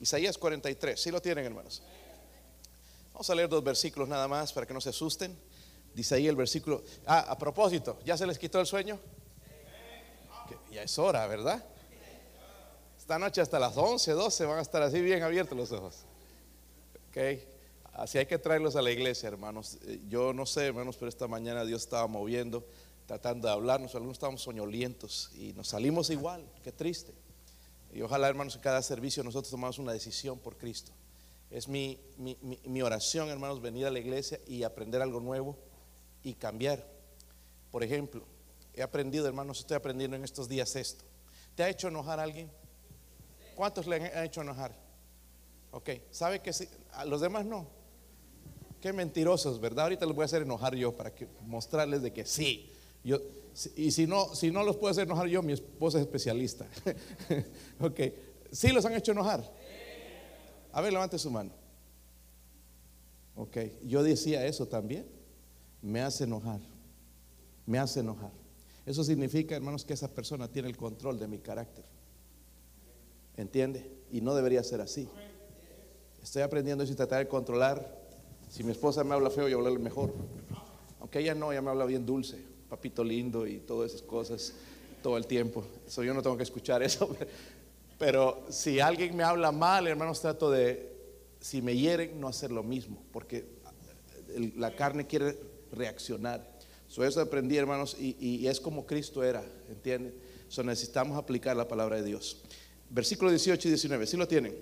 Isaías 43, ¿sí lo tienen hermanos? Vamos a leer dos versículos nada más para que no se asusten. Dice ahí el versículo, ah, a propósito, ¿ya se les quitó el sueño? ya es hora, ¿verdad? Esta noche hasta las 11, 12 van a estar así bien abiertos los ojos. Ok, así hay que traerlos a la iglesia, hermanos. Eh, yo no sé, hermanos, pero esta mañana Dios estaba moviendo, tratando de hablarnos. Algunos estábamos soñolientos y nos salimos igual, qué triste. Y ojalá, hermanos, en cada servicio nosotros tomamos una decisión por Cristo. Es mi, mi, mi, oración, hermanos, venir a la iglesia y aprender algo nuevo y cambiar. Por ejemplo, he aprendido, hermanos, estoy aprendiendo en estos días esto. ¿Te ha hecho enojar a alguien? ¿Cuántos le han hecho enojar? Ok, ¿sabe que sí? A los demás no. Qué mentirosos, ¿verdad? Ahorita los voy a hacer enojar yo para que, mostrarles de que sí. Yo, y si no, si no los puedo hacer enojar yo, mi esposa es especialista. ok, ¿sí los han hecho enojar? A ver, levante su mano. Ok, yo decía eso también. Me hace enojar. Me hace enojar. Eso significa, hermanos, que esa persona tiene el control de mi carácter. ¿Entiende? Y no debería ser así. Estoy aprendiendo eso y tratar de controlar. Si mi esposa me habla feo, yo hablarle mejor. Aunque ella no, ella me habla bien dulce, papito lindo y todas esas cosas todo el tiempo. Eso yo no tengo que escuchar eso. Pero si alguien me habla mal, hermanos, trato de, si me hieren, no hacer lo mismo, porque la carne quiere reaccionar. eso aprendí, hermanos, y, es como Cristo era, ¿entienden? So necesitamos aplicar la palabra de Dios. Versículo 18 y 19, ¿sí lo tienen?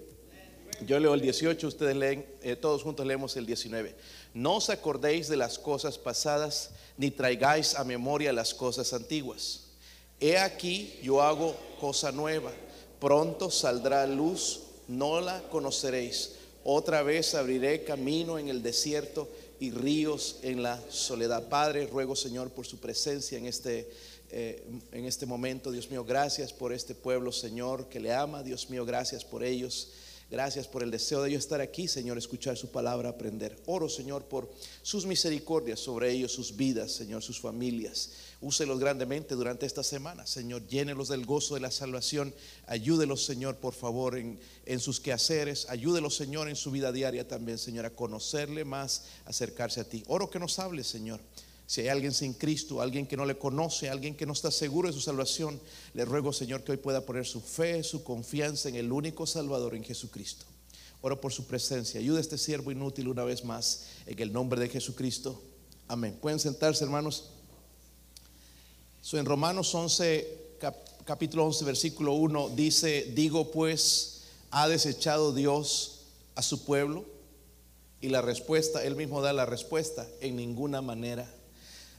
Yo leo el 18, ustedes leen, eh, todos juntos leemos el 19. No os acordéis de las cosas pasadas, ni traigáis a memoria las cosas antiguas. He aquí, yo hago cosa nueva Pronto saldrá luz, no la conoceréis. Otra vez abriré camino en el desierto y ríos en la soledad. Padre, ruego Señor por su presencia en este, eh, en este momento. Dios mío, gracias por este pueblo, Señor, que le ama. Dios mío, gracias por ellos. Gracias por el deseo de ellos estar aquí, Señor, escuchar su palabra, aprender. Oro, Señor, por sus misericordias sobre ellos, sus vidas, Señor, sus familias. Úselos grandemente durante esta semana, Señor. Llénelos del gozo de la salvación. Ayúdelos, Señor, por favor, en, en sus quehaceres. Ayúdelos, Señor, en su vida diaria también, Señor, a conocerle más, acercarse a ti. Oro que nos hable, Señor. Si hay alguien sin Cristo, alguien que no le conoce, alguien que no está seguro de su salvación, le ruego, Señor, que hoy pueda poner su fe, su confianza en el único Salvador, en Jesucristo. Oro por su presencia. Ayuda a este siervo inútil una vez más, en el nombre de Jesucristo. Amén. Pueden sentarse, hermanos en Romanos 11, capítulo 11, versículo 1, dice, digo pues, ¿ha desechado Dios a su pueblo? Y la respuesta, él mismo da la respuesta, en ninguna manera.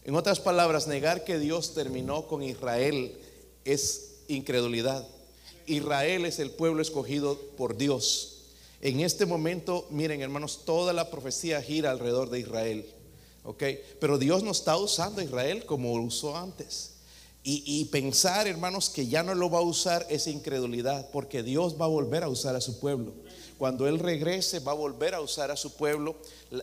En otras palabras, negar que Dios terminó con Israel es incredulidad. Israel es el pueblo escogido por Dios. En este momento, miren hermanos, toda la profecía gira alrededor de Israel. ¿ok? Pero Dios no está usando a Israel como usó antes. Y, pensar, hermanos, que ya no lo va a usar es incredulidad, porque Dios va a volver a usar a su pueblo. Cuando Él regrese, va a volver a usar a su pueblo.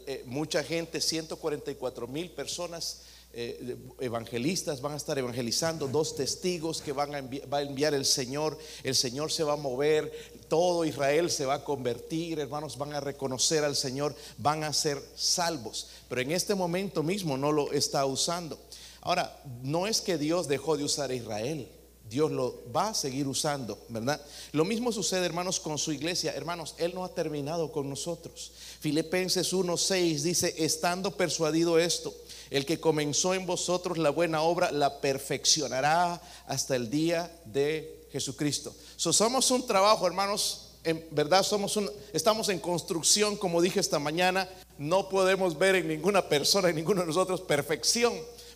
Eh, mucha gente, 144 mil personas eh, evangelistas van a estar evangelizando, dos testigos que van va a enviar el Señor. El Señor se va a mover, todo Israel se va a convertir, hermanos, van a reconocer al Señor, van a ser salvos. Pero en este momento mismo no lo está usando. Ahora, no es que Dios dejó de usar a Israel. Dios lo va a seguir usando, ¿verdad? Lo mismo sucede, hermanos, con su iglesia. Hermanos, Él no ha terminado con nosotros. Filipenses 1:6 dice, estando persuadido esto, el que comenzó en vosotros la buena obra la perfeccionará hasta el día de Jesucristo. So, somos un trabajo, hermanos, en verdad somos un, estamos en construcción, como dije esta mañana, no podemos ver en ninguna persona, en ninguno de nosotros perfección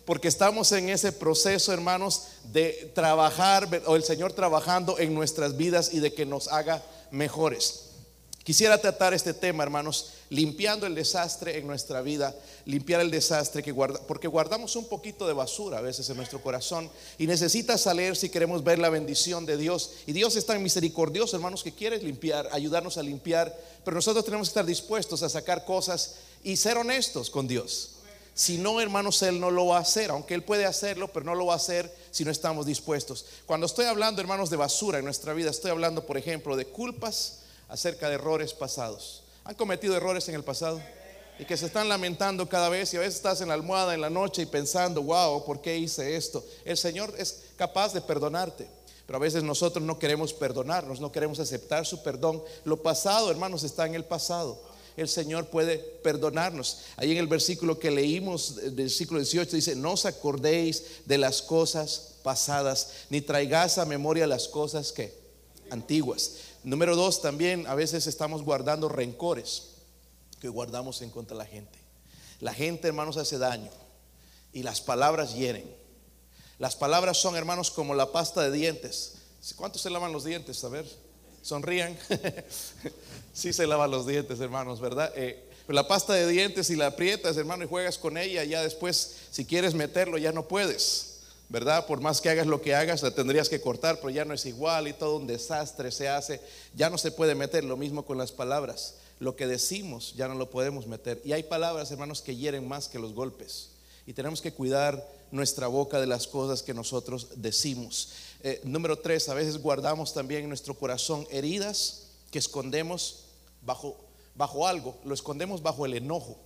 porque estamos en ese proceso, hermanos, de trabajar, o el Señor trabajando en nuestras vidas y de que nos haga mejores. Quisiera tratar este tema, hermanos, limpiando el desastre en nuestra vida, limpiar el desastre que porque guardamos un poquito de basura a veces en nuestro corazón y necesita salir si queremos ver la bendición de Dios. Y Dios es tan misericordioso, hermanos, que quiere limpiar, ayudarnos a limpiar, pero nosotros tenemos que estar dispuestos a sacar cosas y ser honestos con Dios. Si no, hermanos, Él no lo va a hacer, aunque Él puede hacerlo, pero no lo va a hacer si no estamos dispuestos. Cuando estoy hablando, hermanos, de basura en nuestra vida, estoy hablando, por ejemplo, de culpas, acerca de errores pasados. ¿Han cometido errores en el pasado? Y que se están lamentando cada vez y a veces estás en la almohada en la noche y pensando, wow, ¿por qué hice esto? El Señor es capaz de perdonarte. Pero a veces nosotros no queremos perdonarnos, no queremos aceptar su perdón. Lo pasado, hermanos, está en el pasado. El Señor puede perdonarnos. Ahí en el versículo que leímos, del versículo 18, dice, no os acordéis de las cosas pasadas, ni traigáis a memoria las cosas que antiguas. Número dos, también a veces estamos guardando rencores que guardamos en contra de la gente. La gente, hermanos, hace daño y las palabras hieren. Las palabras son, hermanos, como la pasta de dientes. ¿Cuántos se lavan los dientes? A ver, sonrían. sí se lavan los dientes, hermanos, ¿verdad? Eh, la pasta de dientes, si la aprietas, hermano, y juegas con ella, ya después, si quieres meterlo, ya no puedes. ¿verdad? Por más que hagas lo que hagas, la tendrías que cortar, pero ya no es igual y todo un desastre se hace. Ya no se puede meter lo mismo con las palabras. Lo que decimos ya no lo podemos meter. Y hay palabras, hermanos, que hieren más que los golpes. Y tenemos que cuidar nuestra boca de las cosas que nosotros decimos. Eh, número tres, a veces guardamos también en nuestro corazón heridas que escondemos bajo, bajo algo. Lo escondemos bajo el enojo.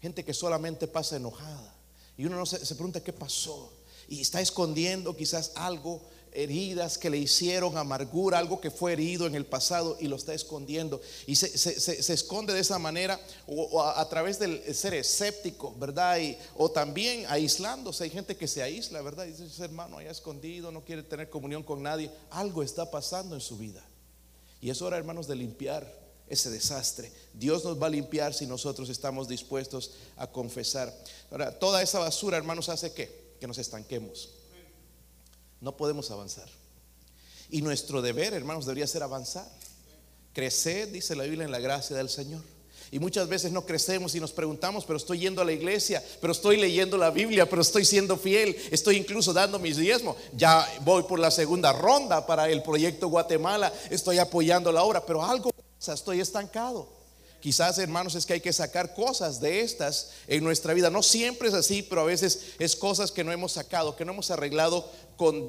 Gente que solamente pasa enojada. Y uno no se, se pregunta qué pasó y está escondiendo quizás algo, heridas que le hicieron, amargura, algo que fue herido en el pasado y lo está escondiendo. Y se, esconde de esa manera o, a, través del ser escéptico, ¿verdad? Y, o también aislándose. Hay gente que se aísla, ¿verdad? Y dice, ese hermano allá escondido, no quiere tener comunión con nadie. Algo está pasando en su vida. Y es hora, hermanos, de limpiar ese desastre. Dios nos va a limpiar si nosotros estamos dispuestos a confesar. Ahora, toda esa basura, hermanos, hace qué? que nos estanquemos. No podemos avanzar. Y nuestro deber, hermanos, debería ser avanzar. Crecer, dice la Biblia, en la gracia del Señor. Y muchas veces no crecemos y nos preguntamos, pero estoy yendo a la iglesia, pero estoy leyendo la Biblia, pero estoy siendo fiel, estoy incluso dando mis diezmos. Ya voy por la segunda ronda para el proyecto Guatemala, estoy apoyando la obra, pero algo pasa, estoy estancado. Quizás, hermanos, es que hay que sacar cosas de estas en nuestra vida. No siempre es así, pero a veces es cosas que no hemos sacado, que no hemos arreglado con,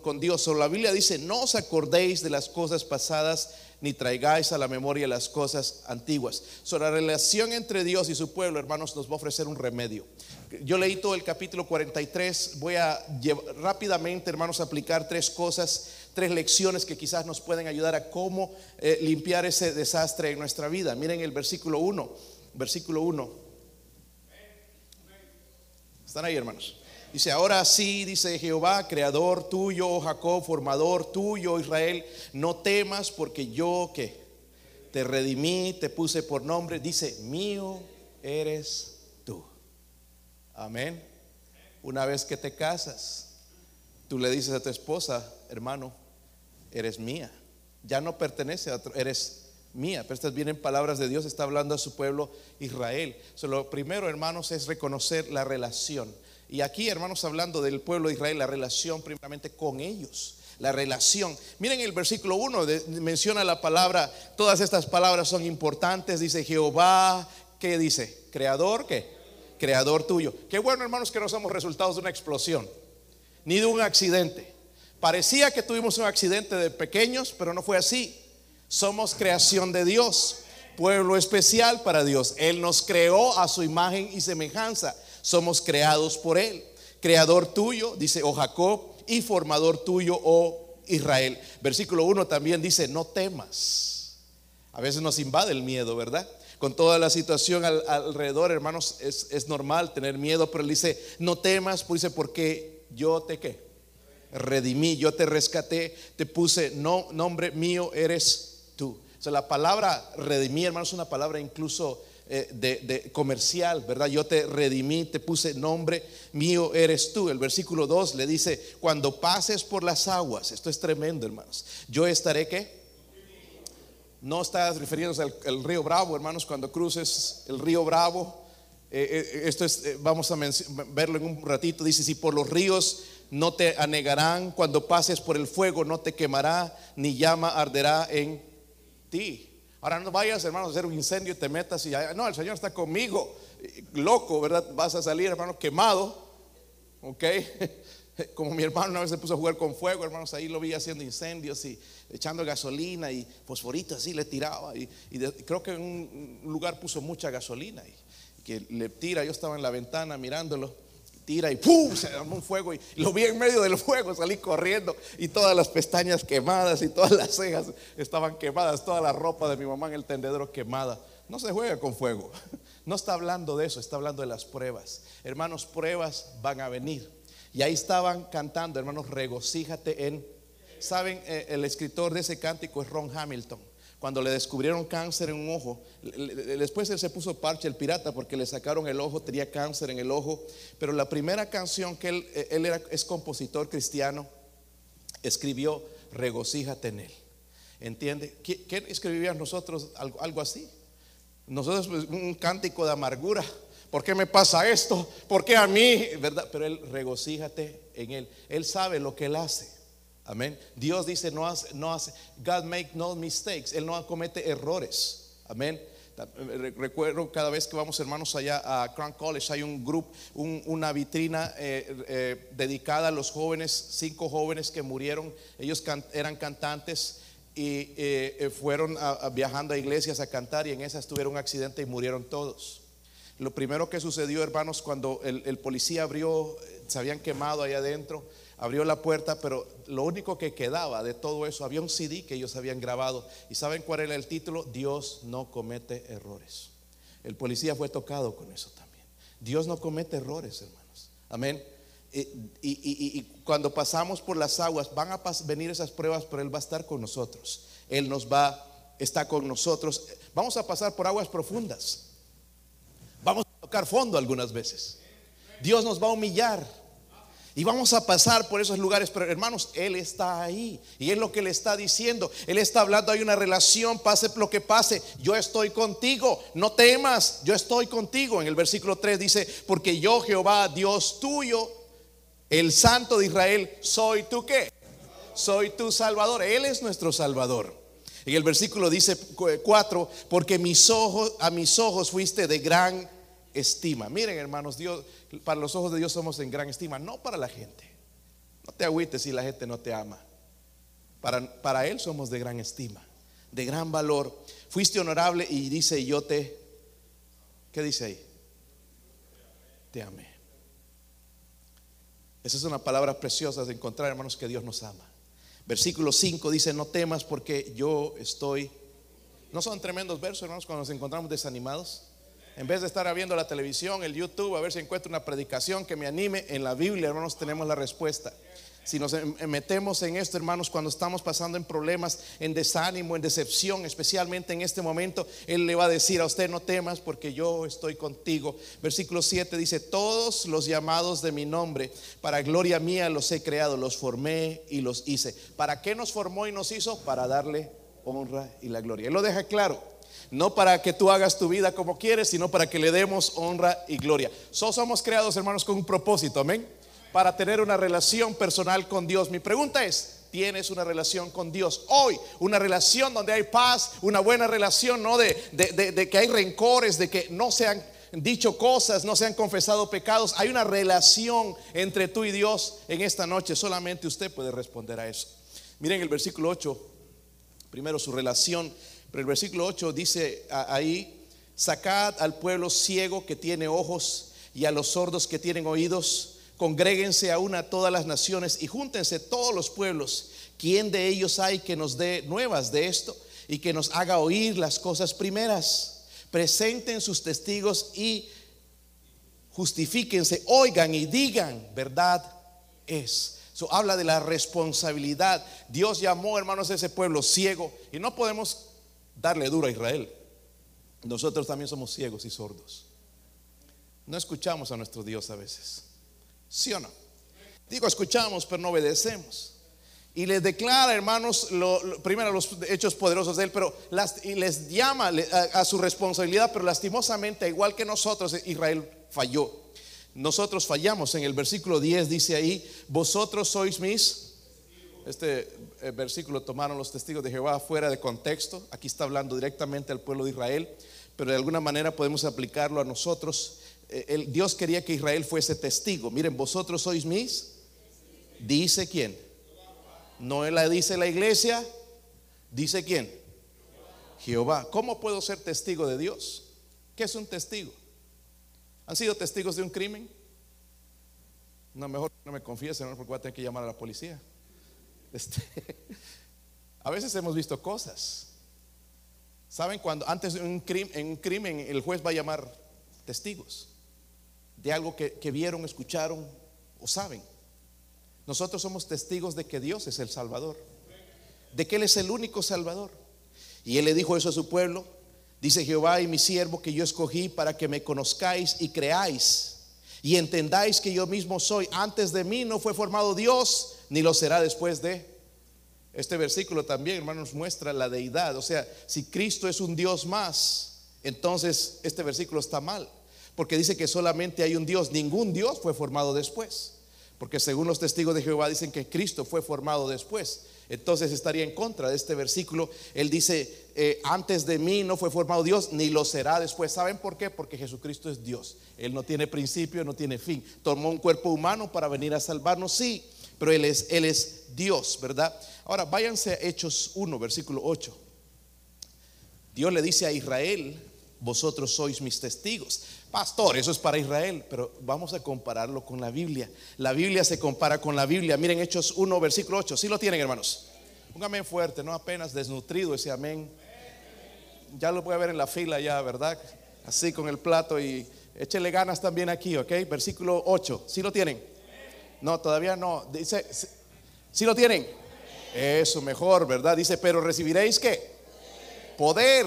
con, Dios. la Biblia dice, no os acordéis de las cosas pasadas, ni traigáis a la memoria las cosas antiguas. Sobre la relación entre Dios y su pueblo, hermanos, nos va a ofrecer un remedio. Yo leí todo el capítulo 43, voy a rápidamente, hermanos, aplicar tres cosas tres lecciones que quizás nos pueden ayudar a cómo eh, limpiar ese desastre en nuestra vida. Miren el versículo 1, versículo 1. ¿Están ahí, hermanos? Dice, ahora sí, dice Jehová, creador tuyo, oh Jacob, formador tuyo, Israel, no temas porque yo que te redimí, te puse por nombre, dice, mío eres tú. Amén. Una vez que te casas, tú le dices a tu esposa, hermano, eres mía. Ya no pertenece a otro, eres mía. Pero estas vienen palabras de Dios, está hablando a su pueblo Israel. lo primero, hermanos, es reconocer la relación. Y aquí, hermanos, hablando del pueblo de Israel, la relación primeramente con ellos. La relación. Miren el versículo 1, menciona la palabra, todas estas palabras son importantes. Dice Jehová, ¿qué dice? Creador, ¿qué? Creador tuyo. Qué bueno, hermanos, que no somos resultados de una explosión, ni de un accidente Parecía que tuvimos un accidente de pequeños, pero no fue así. Somos creación de Dios, pueblo especial para Dios. Él nos creó a su imagen y semejanza. Somos creados por Él. Creador tuyo, dice, oh Jacob, y formador tuyo, oh Israel. Versículo 1 también dice, no temas. A veces nos invade el miedo, ¿verdad? Con toda la situación alrededor, hermanos, es, normal tener miedo, pero él dice, no temas, pues dice, porque yo te qué redimí, yo te rescaté, te puse no, nombre mío, eres tú. O sea, la palabra redimí, hermano, es una palabra incluso eh, de, comercial, ¿verdad? Yo te redimí, te puse nombre mío, eres tú. El versículo 2 le dice, cuando pases por las aguas, esto es tremendo, hermanos, yo estaré qué? No estás refiriéndose al, río Bravo, hermanos, cuando cruces el río Bravo. Eh, eh, esto es, vamos a verlo en un ratito. Dice: Si por los ríos no te anegarán, cuando pases por el fuego no te quemará, ni llama arderá en ti. Ahora no vayas, hermano, a hacer un incendio y te metas y no, el Señor está conmigo, loco, ¿verdad? Vas a salir, hermano, quemado, ¿ok? Como mi hermano una vez se puso a jugar con fuego, hermanos, ahí lo vi haciendo incendios y echando gasolina y fosforito así le tiraba. Y, creo que en un lugar puso mucha gasolina y que le tira. Yo estaba en la ventana mirándolo, tira y ¡pum! Se armó un fuego y lo vi en medio del fuego, salí corriendo y todas las pestañas quemadas y todas las cejas estaban quemadas, toda la ropa de mi mamá en el tendedero quemada. No se juega con fuego. No está hablando de eso, está hablando de las pruebas. Hermanos, pruebas van a venir. Y ahí estaban cantando, hermanos, regocíjate en... Saben, eh, el escritor de ese cántico es Ron Hamilton. Cuando le descubrieron cáncer en un ojo, después él se puso parche el pirata porque le sacaron el ojo, tenía cáncer en el ojo. Pero la primera canción que él, eh, era, es compositor cristiano, escribió regocíjate en él. ¿Entiende? ¿Qué, escribíamos nosotros? Algo, algo así. Nosotros pues, un cántico de amargura. ¿Por qué me pasa esto? ¿Por qué a mí? ¿Verdad? Pero Él regocíjate en Él. Él sabe lo que Él hace. Amén. Dios dice, no hace, no hace, God make no mistakes. Él no comete errores. Amén. Recuerdo cada vez que vamos hermanos allá a Crown College hay un grupo, una vitrina eh, eh, dedicada a los jóvenes, cinco jóvenes que murieron. Ellos eran cantantes y eh, fueron viajando a iglesias a cantar y en esas tuvieron un accidente y murieron todos. Lo primero que sucedió, hermanos, cuando el, policía abrió, se habían quemado ahí adentro, abrió la puerta, pero lo único que quedaba de todo eso, había un CD que ellos habían grabado. ¿Y saben cuál era el título? Dios no comete errores. El policía fue tocado con eso también. Dios no comete errores, hermanos. Amén. Y, cuando pasamos por las aguas, van a venir esas pruebas, pero Él va a estar con nosotros. Él nos va, está con nosotros. Vamos a pasar por aguas profundas. Vamos a tocar fondo algunas veces. Dios nos va a humillar. Y vamos a pasar por esos lugares, pero hermanos, Él está ahí. Y es lo que le está diciendo. Él está hablando, hay una relación, pase lo que pase. Yo estoy contigo, no temas, yo estoy contigo. En el versículo 3 dice, porque yo Jehová, Dios tuyo, el Santo de Israel, soy tú qué? Soy tu Salvador. Él es nuestro Salvador. En el versículo dice 4, porque mis ojos, a mis ojos fuiste de gran estima. Miren, hermanos, Dios, para los ojos de Dios somos en gran estima, no para la gente. No te agüites si la gente no te ama. Para, para Él somos de gran estima, de gran valor. Fuiste honorable y dice, yo te, ¿qué dice ahí? Te amé. Esa es una palabra preciosa de encontrar, hermanos, que Dios nos ama. Versículo 5 dice, no temas porque yo estoy... ¿No son tremendos versos, hermanos, cuando nos encontramos desanimados? En vez de estar viendo la televisión, el YouTube, a ver si encuentro una predicación que me anime, en la Biblia, hermanos, tenemos la respuesta. Si nos em, em, metemos en esto, hermanos, cuando estamos pasando en problemas, en desánimo, en decepción, especialmente en este momento, Él le va a decir a usted, no temas porque yo estoy contigo. Versículo 7 dice, todos los llamados de mi nombre, para gloria mía los he creado, los formé y los hice. ¿Para qué nos formó y nos hizo? Para darle honra y la gloria. Él lo deja claro. No para que tú hagas tu vida como quieres, sino para que le demos honra y gloria. somos creados, hermanos, con un propósito. Amén para tener una relación personal con Dios. Mi pregunta es, ¿tienes una relación con Dios hoy? Una relación donde hay paz, una buena relación, no de, de, que hay rencores, de que no se han dicho cosas, no se han confesado pecados. Hay una relación entre tú y Dios en esta noche. Solamente usted puede responder a eso. Miren el versículo 8, primero su relación, pero el versículo 8 dice ahí, sacad al pueblo ciego que tiene ojos y a los sordos que tienen oídos Congréguense a todas las naciones y júntense todos los pueblos. ¿Quién de ellos hay que nos dé nuevas de esto y que nos haga oír las cosas primeras? Presenten sus testigos y justifíquense, oigan y digan, verdad es. Eso habla de la responsabilidad. Dios llamó, hermanos, a ese pueblo ciego y no podemos darle duro a Israel. Nosotros también somos ciegos y sordos. No escuchamos a nuestro Dios a veces. ¿Sí o no? Digo, escuchamos, pero no obedecemos. Y les declara, hermanos, lo, primero los hechos poderosos de él, pero y les llama a, a, su responsabilidad, pero lastimosamente, igual que nosotros, Israel falló. Nosotros fallamos. En el versículo 10 dice ahí, vosotros sois mis. Este versículo tomaron los testigos de Jehová fuera de contexto. Aquí está hablando directamente al pueblo de Israel, pero de alguna manera podemos aplicarlo a nosotros. Eh, Dios quería que Israel fuese testigo. Miren, vosotros sois mis Dice quién. No la dice la iglesia, dice quién. Jehová. ¿Cómo puedo ser testigo de Dios? ¿Qué es un testigo? ¿Han sido testigos de un crimen? No, mejor no me confiesen, porque voy a tener que llamar a la policía. Este, a veces hemos visto cosas. ¿Saben cuando antes de un crimen, en un crimen el juez va a llamar testigos de algo que, que vieron, escucharon o saben? Nosotros somos testigos de que Dios es el Salvador, de que Él es el único Salvador. Y Él le dijo eso a su pueblo. Dice Jehová y mi siervo que yo escogí para que me conozcáis y creáis y entendáis que yo mismo soy. Antes de mí no fue formado Dios, ni lo será después de. Este versículo también, hermanos, muestra la deidad. O sea, si Cristo es un Dios más, entonces este versículo está mal. Porque dice que solamente hay un Dios. Ningún Dios fue formado después. Porque según los testigos de Jehová dicen que Cristo fue formado después. Entonces estaría en contra de este versículo. Él dice, eh, antes de mí no fue formado Dios, ni lo será después. ¿Saben por qué? Porque Jesucristo es Dios. Él no tiene principio, no tiene fin. Tomó un cuerpo humano para venir a salvarnos, sí, pero Él es, él es Dios, ¿verdad? Ahora váyanse a Hechos 1, versículo 8. Dios le dice a Israel, vosotros sois mis testigos. Pastor, eso es para Israel, pero vamos a compararlo con la Biblia. La Biblia se compara con la Biblia. Miren Hechos 1, versículo 8. ¿Sí lo tienen, hermanos? Un amén fuerte, no apenas desnutrido ese amén. Ya lo a ver en la fila ya, ¿verdad? Así con el plato y échele ganas también aquí, ¿ok? Versículo 8. ¿Sí lo tienen? No, todavía no. Dice, ¿sí lo tienen? Eso mejor, ¿verdad? Dice, pero recibiréis qué? Poder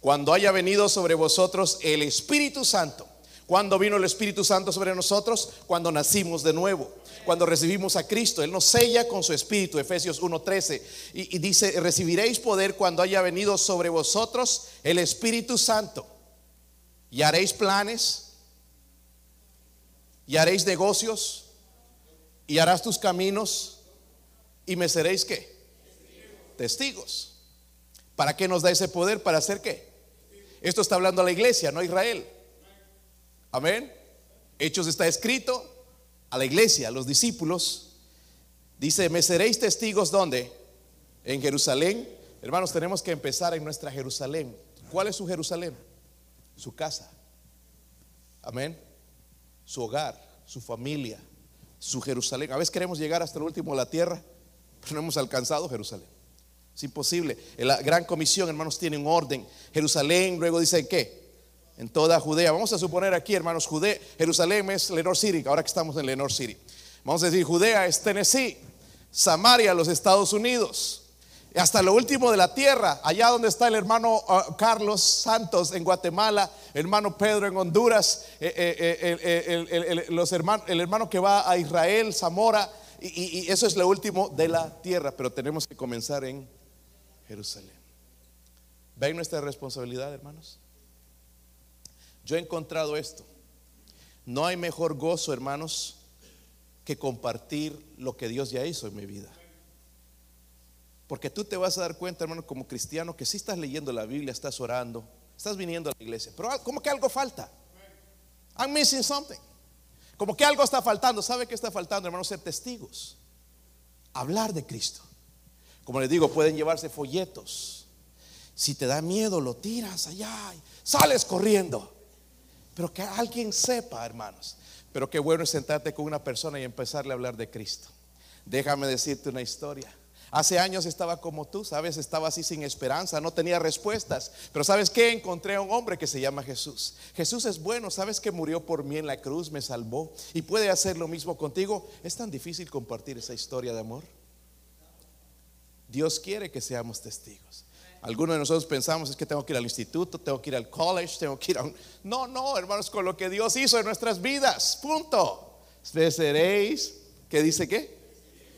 cuando haya venido sobre vosotros el Espíritu Santo. Cuando vino el Espíritu Santo sobre nosotros? Cuando nacimos de nuevo, cuando recibimos a Cristo. Él nos sella con su Espíritu, Efesios 1.13. Y, y dice, recibiréis poder cuando haya venido sobre vosotros el Espíritu Santo. Y haréis planes, y haréis negocios, y harás tus caminos, y me seréis qué? Testigos. ¿Para qué nos da ese poder? ¿Para hacer qué? Esto está hablando a la iglesia, no a Israel. Amén. Hechos está escrito a la iglesia, a los discípulos. Dice, me seréis testigos ¿dónde? En Jerusalén. Hermanos, tenemos que empezar en nuestra Jerusalén. ¿Cuál es su Jerusalén? Su casa. Amén. Su hogar, su familia, su Jerusalén. A veces queremos llegar hasta el último de la tierra, pero no hemos alcanzado Jerusalén. Es imposible. La gran comisión, hermanos, tiene un orden. Jerusalén, luego dice qué? En toda Judea. Vamos a suponer aquí, hermanos, Judea, Jerusalén es Lenore City, ahora que estamos en Lenore City. Vamos a decir, Judea es Tennessee, Samaria, los Estados Unidos. Hasta lo último de la tierra, allá donde está el hermano uh, Carlos Santos en Guatemala, hermano Pedro en Honduras, eh, eh, eh, el, los el hermano que va a Israel, Zamora, y, y eso es lo último de la tierra, pero tenemos que comenzar en Jerusalén. ¿Ven nuestra responsabilidad, hermanos? Yo he encontrado esto. No hay mejor gozo, hermanos, que compartir lo que Dios ya hizo en mi vida. Porque tú te vas a dar cuenta, hermano, como cristiano, que si estás leyendo la Biblia, estás orando, estás viniendo a la iglesia, pero como que algo falta. I'm missing something. Como que algo está faltando. ¿Sabe qué está faltando, hermano? Ser testigos. Hablar de Cristo. Como les digo, pueden llevarse folletos. Si te da miedo, lo tiras allá y sales corriendo. Pero que alguien sepa, hermanos. Pero qué bueno es sentarte con una persona y empezarle a hablar de Cristo. Déjame decirte una historia. Hace años estaba como tú, sabes, estaba así sin esperanza, no tenía respuestas. Pero sabes qué, encontré a un hombre que se llama Jesús. Jesús es bueno, sabes que murió por mí en la cruz, me salvó y puede hacer lo mismo contigo. Es tan difícil compartir esa historia de amor. Dios quiere que seamos testigos. Algunos de nosotros pensamos es que tengo que ir al instituto, tengo que ir al college, tengo que ir a un... No, no, hermanos, con lo que Dios hizo en nuestras vidas, punto. Seréis, ¿qué dice qué?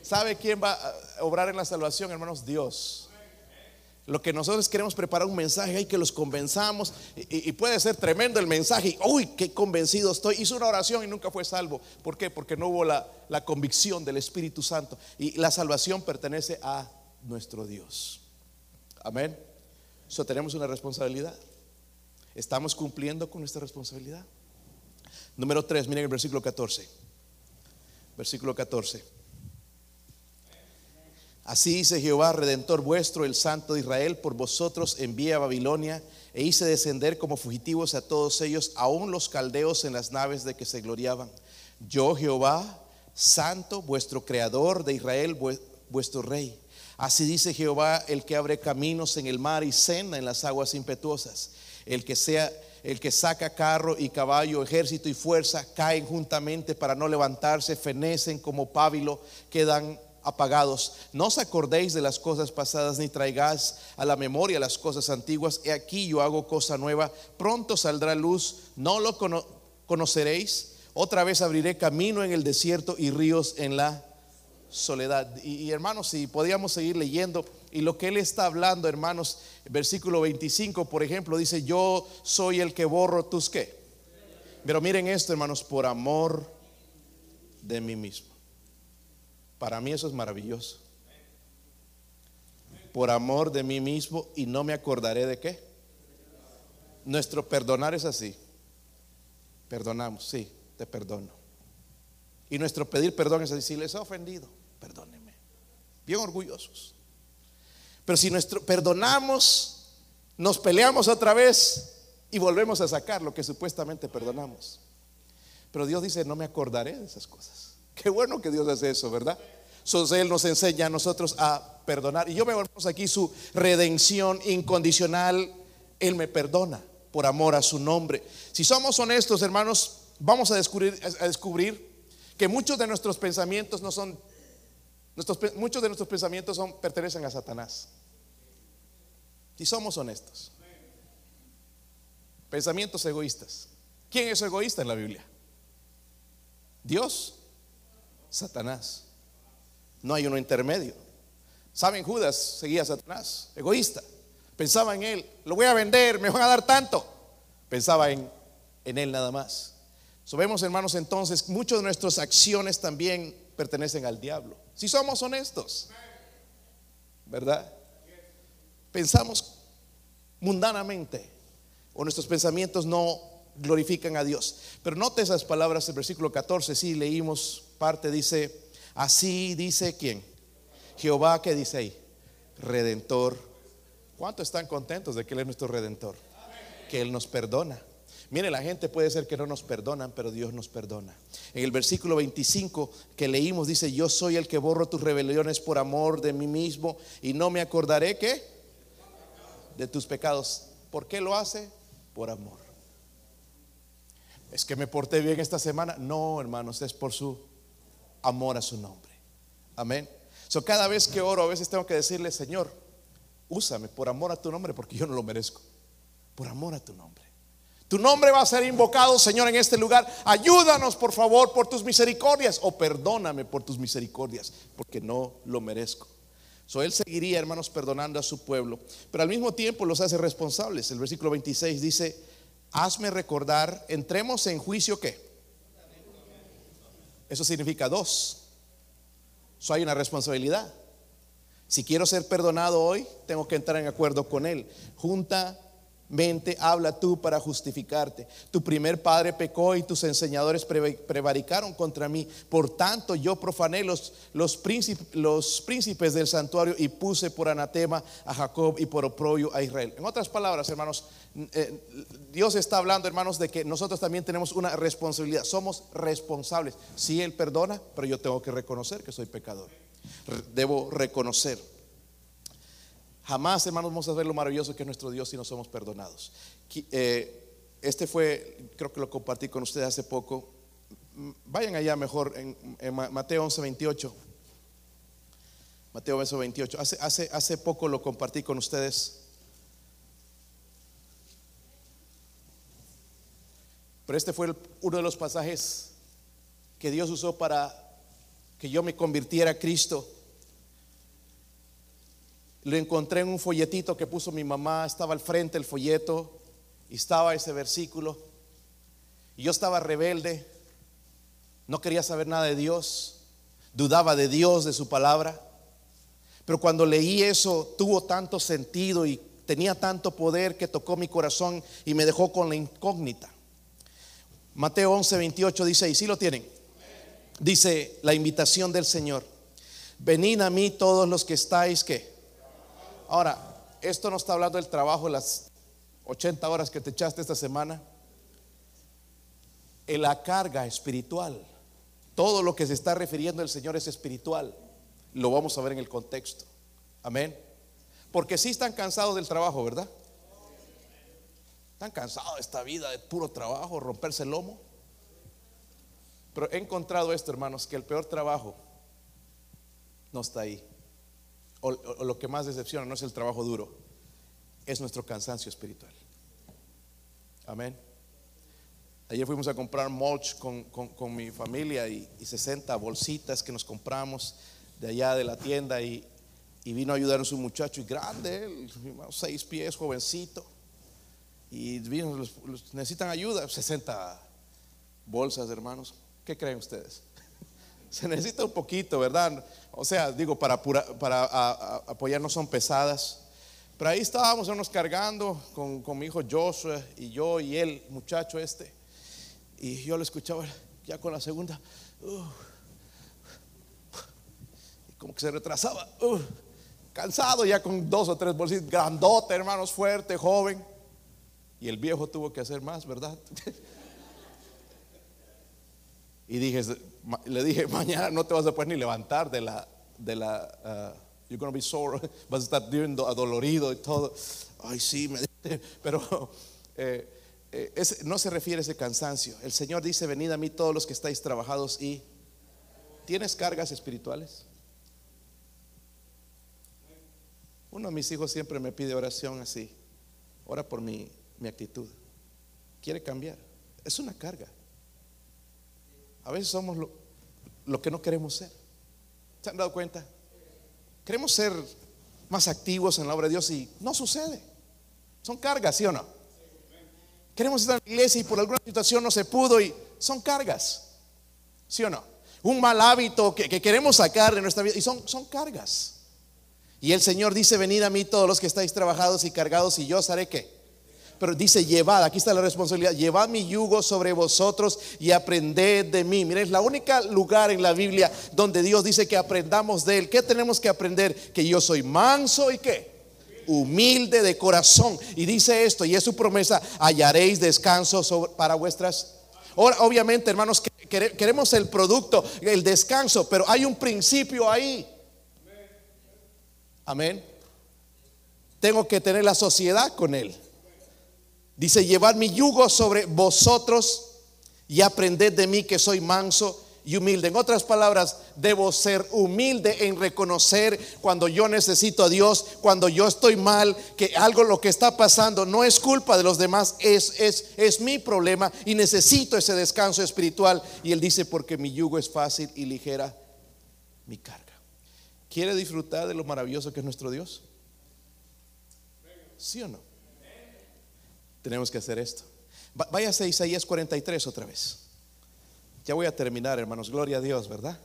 ¿Sabe quién va a obrar en la salvación, hermanos? Dios. Lo que nosotros queremos preparar un mensaje, hay que los convenzamos y, puede ser tremendo el mensaje. Uy, qué convencido estoy. Hizo una oración y nunca fue salvo. ¿Por qué? Porque no hubo la, la convicción del Espíritu Santo. Y la salvación pertenece a nuestro Dios. Amén. Eso tenemos una responsabilidad. Estamos cumpliendo con nuestra responsabilidad. Número 3, miren el versículo 14. Versículo 14. Así dice Jehová, redentor vuestro, el Santo de Israel, por vosotros envía a Babilonia e hice descender como fugitivos a todos ellos, aun los caldeos en las naves de que se gloriaban. Yo, Jehová, Santo, vuestro Creador de Israel, vuestro Rey. Así dice Jehová, el que abre caminos en el mar y senda en las aguas impetuosas, el que sea el que saca carro y caballo, ejército y fuerza, caen juntamente para no levantarse, fenecen como pábilo, quedan apagados. No os acordéis de las cosas pasadas, ni traigáis a la memoria las cosas antiguas. He aquí yo hago cosa nueva, pronto saldrá luz, no lo conoceréis. Otra vez abriré camino en el desierto y ríos en la soledad. Y, hermanos, si podíamos seguir leyendo, y lo que él está hablando, hermanos, versículo 25, por ejemplo, dice, yo soy el que borro tus qué. Pero miren esto, hermanos, por amor de mí mismo. Para mí eso es maravilloso. Por amor de mí mismo y no me acordaré de qué. Nuestro perdonar es así. Perdonamos, sí, te perdono. Y nuestro pedir perdón es así, si les he ofendido, perdóneme. Bien orgullosos. Pero si nuestro perdonamos, nos peleamos otra vez y volvemos a sacar lo que supuestamente perdonamos. Pero Dios dice, no me acordaré de esas cosas. Qué bueno que Dios hace eso, ¿verdad? Él nos enseña a nosotros a perdonar. Y yo veo aquí su redención incondicional. Él me perdona por amor a su nombre. Si somos honestos, hermanos, vamos a descubrir, a descubrir que muchos de nuestros pensamientos no son, nuestros, muchos de nuestros pensamientos son, pertenecen a Satanás. Si somos honestos. Pensamientos egoístas. ¿Quién es egoísta en la Biblia? Dios Satanás. No hay uno intermedio. ¿Saben? Judas seguía a Satanás, egoísta. Pensaba en él, lo voy a vender, me van a dar tanto. Pensaba en, en él nada más. So, vemos, hermanos, entonces, muchas de nuestras acciones también pertenecen al diablo. Si somos honestos, ¿verdad? Pensamos mundanamente o nuestros pensamientos no glorifican a Dios. Pero note esas palabras del versículo 14, sí leímos parte, dice, así dice quién. Jehová, ¿qué dice ahí? Redentor. ¿Cuántos están contentos de que Él es nuestro redentor? Que Él nos perdona. Mire, la gente puede ser que no nos perdonan, pero Dios nos perdona. En el versículo 25 que leímos dice, yo soy el que borro tus rebeliones por amor de mí mismo y no me acordaré que de tus pecados. ¿Por qué lo hace? Por amor es que me porté bien esta semana. No, hermanos, es por su amor a su nombre. Amén. So, cada vez que oro, a veces tengo que decirle, Señor, úsame por amor a tu nombre, porque yo no lo merezco. Por amor a tu nombre. Tu nombre va a ser invocado, Señor, en este lugar. Ayúdanos, por favor, por tus misericordias. O perdóname por tus misericordias, porque no lo merezco. So, él seguiría, hermanos, perdonando a su pueblo, pero al mismo tiempo los hace responsables. El versículo 26 dice, hazme recordar, entremos en juicio qué. Eso significa dos. So hay una responsabilidad. Si quiero ser perdonado hoy, tengo que entrar en acuerdo con Él. Junta mente habla tú para justificarte. Tu primer padre pecó y tus enseñadores prevaricaron contra mí. Por tanto, yo profané los, los, príncipes, los príncipes del santuario y puse por anatema a Jacob y por oprobio a Israel. En otras palabras, hermanos, eh, Dios está hablando, hermanos, de que nosotros también tenemos una responsabilidad. Somos responsables. Si Él perdona, pero yo tengo que reconocer que soy pecador. Debo reconocer. Jamás, hermanos, vamos a ver lo maravilloso que es nuestro Dios si no somos perdonados. Eh, este fue, creo que lo compartí con ustedes hace poco. Vayan allá mejor en, Mateo 11, 28. Mateo 11, 28. Hace, hace, hace poco lo compartí con ustedes. Pero este fue uno de los pasajes que Dios usó para que yo me convirtiera a Cristo. Lo encontré en un folletito que puso mi mamá, estaba al frente el folleto y estaba ese versículo. Y yo estaba rebelde, no quería saber nada de Dios, dudaba de Dios, de su palabra. Pero cuando leí eso, tuvo tanto sentido y tenía tanto poder que tocó mi corazón y me dejó con la incógnita. Mateo 11, 28 dice, y si lo tienen, dice la invitación del Señor. venid a mí todos los que estáis que. Ahora, esto no está hablando del trabajo, las 80 horas que te echaste esta semana. En la carga espiritual. Todo lo que se está refiriendo el Señor es espiritual. Lo vamos a ver en el contexto. Amén. Porque si están cansados del trabajo, ¿verdad? Están cansados de esta vida de puro trabajo, romperse el lomo. Pero he encontrado esto, hermanos, que el peor trabajo no está ahí. O, lo que más decepciona no es el trabajo duro, es nuestro cansancio espiritual. Amén. Ayer fuimos a comprar mulch con, mi familia y, 60 bolsitas que nos compramos de allá de la tienda y, vino a ayudarnos un muchacho y grande, seis pies, jovencito. Y vino, necesitan ayuda, 60 bolsas, hermanos. ¿Qué creen ustedes? Se necesita un poquito, ¿verdad? O sea, digo, para, para apoyar no son pesadas. Pero ahí estábamos unos cargando con, con mi hijo Joshua y yo y él, muchacho este. Y yo lo escuchaba ya con la segunda. Uh, como que se retrasaba. Uh, cansado ya con dos o tres bolsitas. Grandote, hermanos, fuerte, joven. Y el viejo tuvo que hacer más, ¿verdad? y dije, le dije, mañana no te vas a poder ni levantar de la, de la, uh, you're to be sore, vas a estar bien adolorido y todo. Ay, sí, me, pero eh, eh, no se refiere a ese cansancio. El Señor dice, venid a mí todos los que estáis trabajados y ¿tienes cargas espirituales? Uno de mis hijos siempre me pide oración así. Ora por mi mi actitud. Quiere cambiar. Es una carga. A veces somos lo, que no queremos ser. ¿Se han dado cuenta? Queremos ser más activos en la obra de Dios y no sucede. Son cargas, ¿sí o no? Queremos estar en la iglesia y por alguna situación no se pudo y son cargas. ¿Sí o no? Un mal hábito que, queremos sacar de nuestra vida y son, son cargas. Y el Señor dice, venid a mí todos los que estáis trabajados y cargados y yo os haré que pero dice llevad, aquí está la responsabilidad, llevad mi yugo sobre vosotros y aprended de mí. Miren, es la única lugar en la Biblia donde Dios dice que aprendamos de él. ¿Qué tenemos que aprender? Que yo soy manso y qué? Humilde de corazón. Y dice esto, y es su promesa, hallaréis descanso para vuestras... Ahora, obviamente, hermanos, queremos el producto, el descanso, pero hay un principio ahí. Amén. Tengo que tener la sociedad con él. Dice, llevad mi yugo sobre vosotros y aprended de mí que soy manso y humilde. En otras palabras, debo ser humilde en reconocer cuando yo necesito a Dios, cuando yo estoy mal, que algo lo que está pasando no es culpa de los demás, es, es, es mi problema y necesito ese descanso espiritual. Y él dice, porque mi yugo es fácil y ligera mi carga. ¿Quiere disfrutar de lo maravilloso que es nuestro Dios? ¿Sí o no? Tenemos que hacer esto. Váyase a Isaías 43 otra vez. Ya voy a terminar, hermanos. Gloria a Dios, ¿verdad?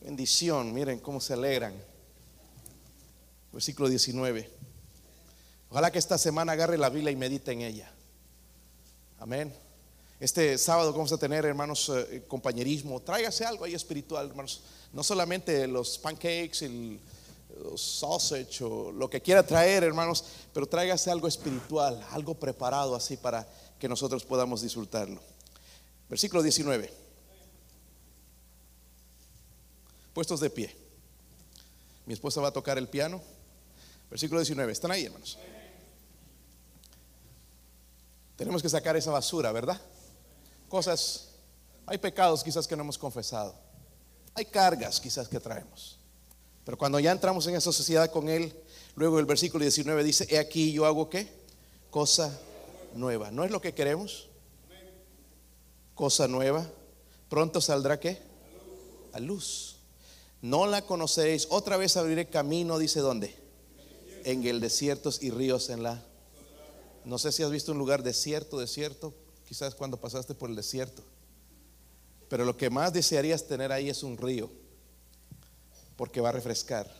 Bendición. Miren cómo se alegran. Versículo 19. Ojalá que esta semana agarre la Biblia y medite en ella. Amén. Este sábado vamos a tener, hermanos, eh, compañerismo. Tráigase algo ahí espiritual, hermanos. No solamente los pancakes, el sausage o lo que quiera traer, hermanos, pero tráigase algo espiritual, algo preparado así para que nosotros podamos disfrutarlo. Versículo 19. Puestos de pie. Mi esposa va a tocar el piano. Versículo 19. ¿Están ahí, hermanos? Tenemos que sacar esa basura, ¿verdad? Cosas, hay pecados quizás que no hemos confesado. Hay cargas quizás que traemos. Pero cuando ya entramos en esa sociedad con Él, luego el versículo 19 dice, he aquí yo hago qué? Cosa nueva. ¿No es lo que queremos? Cosa nueva. Pronto saldrá qué? A luz. No la conocéis. Otra vez abriré camino, dice dónde? En el desierto y ríos en la... No sé si has visto un lugar desierto, desierto, quizás cuando pasaste por el desierto. Pero lo que más desearías tener ahí es un río porque va a refrescar.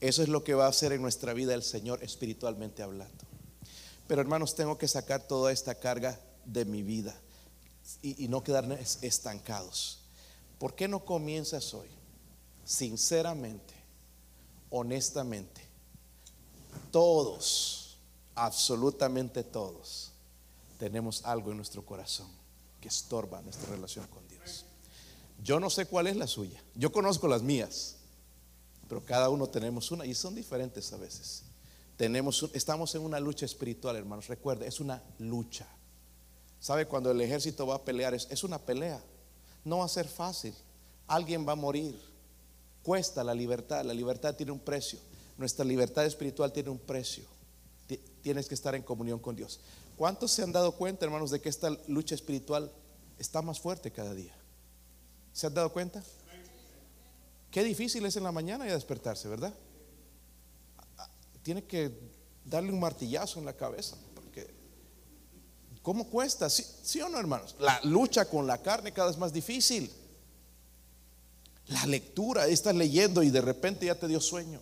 Eso es lo que va a hacer en nuestra vida el Señor espiritualmente hablando. Pero hermanos, tengo que sacar toda esta carga de mi vida y, no quedarme estancados. ¿Por qué no comienzas hoy? sinceramente, honestamente, todos, absolutamente todos, tenemos algo en nuestro corazón que estorba nuestra relación con Dios. Yo no sé cuál es la suya, yo conozco las mías, pero cada uno tenemos una y son diferentes a veces. Tenemos, estamos en una lucha espiritual, hermanos. Recuerde, es una lucha. ¿Sabe? Cuando el ejército va a pelear, es, es una pelea. No va a ser fácil. Alguien va a morir. Cuesta la libertad. La libertad tiene un precio. Nuestra libertad espiritual tiene un precio. Tienes que estar en comunión con Dios. ¿Cuántos se han dado cuenta, hermanos, de que esta lucha espiritual está más fuerte cada día? ¿Se han dado cuenta? Qué difícil es en la mañana ya despertarse, ¿verdad? Tiene que darle un martillazo en la cabeza. Porque, ¿cómo cuesta? ¿Sí, ¿Sí, o no, hermanos? La lucha con la carne cada vez más difícil. La lectura, estás leyendo y de repente ya te dio sueño.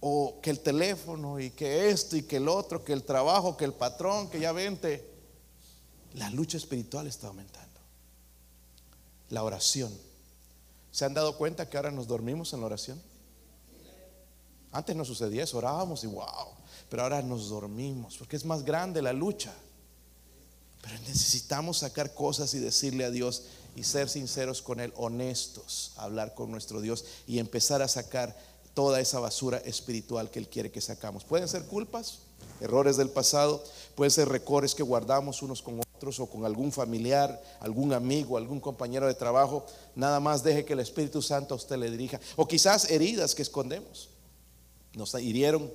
O que el teléfono y que esto y que el otro, que el trabajo, que el patrón, que ya vente. La lucha espiritual está aumentando. La oración. ¿Se han dado cuenta que ahora nos dormimos en la oración? Antes no sucedía eso, orábamos y wow, pero ahora nos dormimos porque es más grande la lucha. Pero necesitamos sacar cosas y decirle a Dios y ser sinceros con Él, honestos, hablar con nuestro Dios y empezar a sacar toda esa basura espiritual que Él quiere que sacamos. Pueden ser culpas, errores del pasado, pueden ser recores que guardamos unos con otros o con algún familiar, algún amigo, algún compañero de trabajo. Nada más deje que el Espíritu Santo a usted le dirija. O quizás heridas que escondemos. Nos hirieron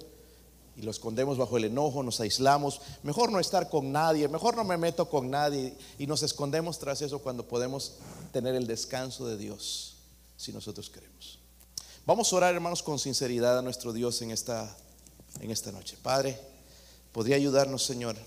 y lo escondemos bajo el enojo, nos aislamos. Mejor no estar con nadie, mejor no me meto con nadie. Y nos escondemos tras eso cuando podemos tener el descanso de Dios, si nosotros queremos. Vamos a orar, hermanos, con sinceridad a nuestro Dios en esta, en esta noche. Padre, ¿podría ayudarnos, Señor?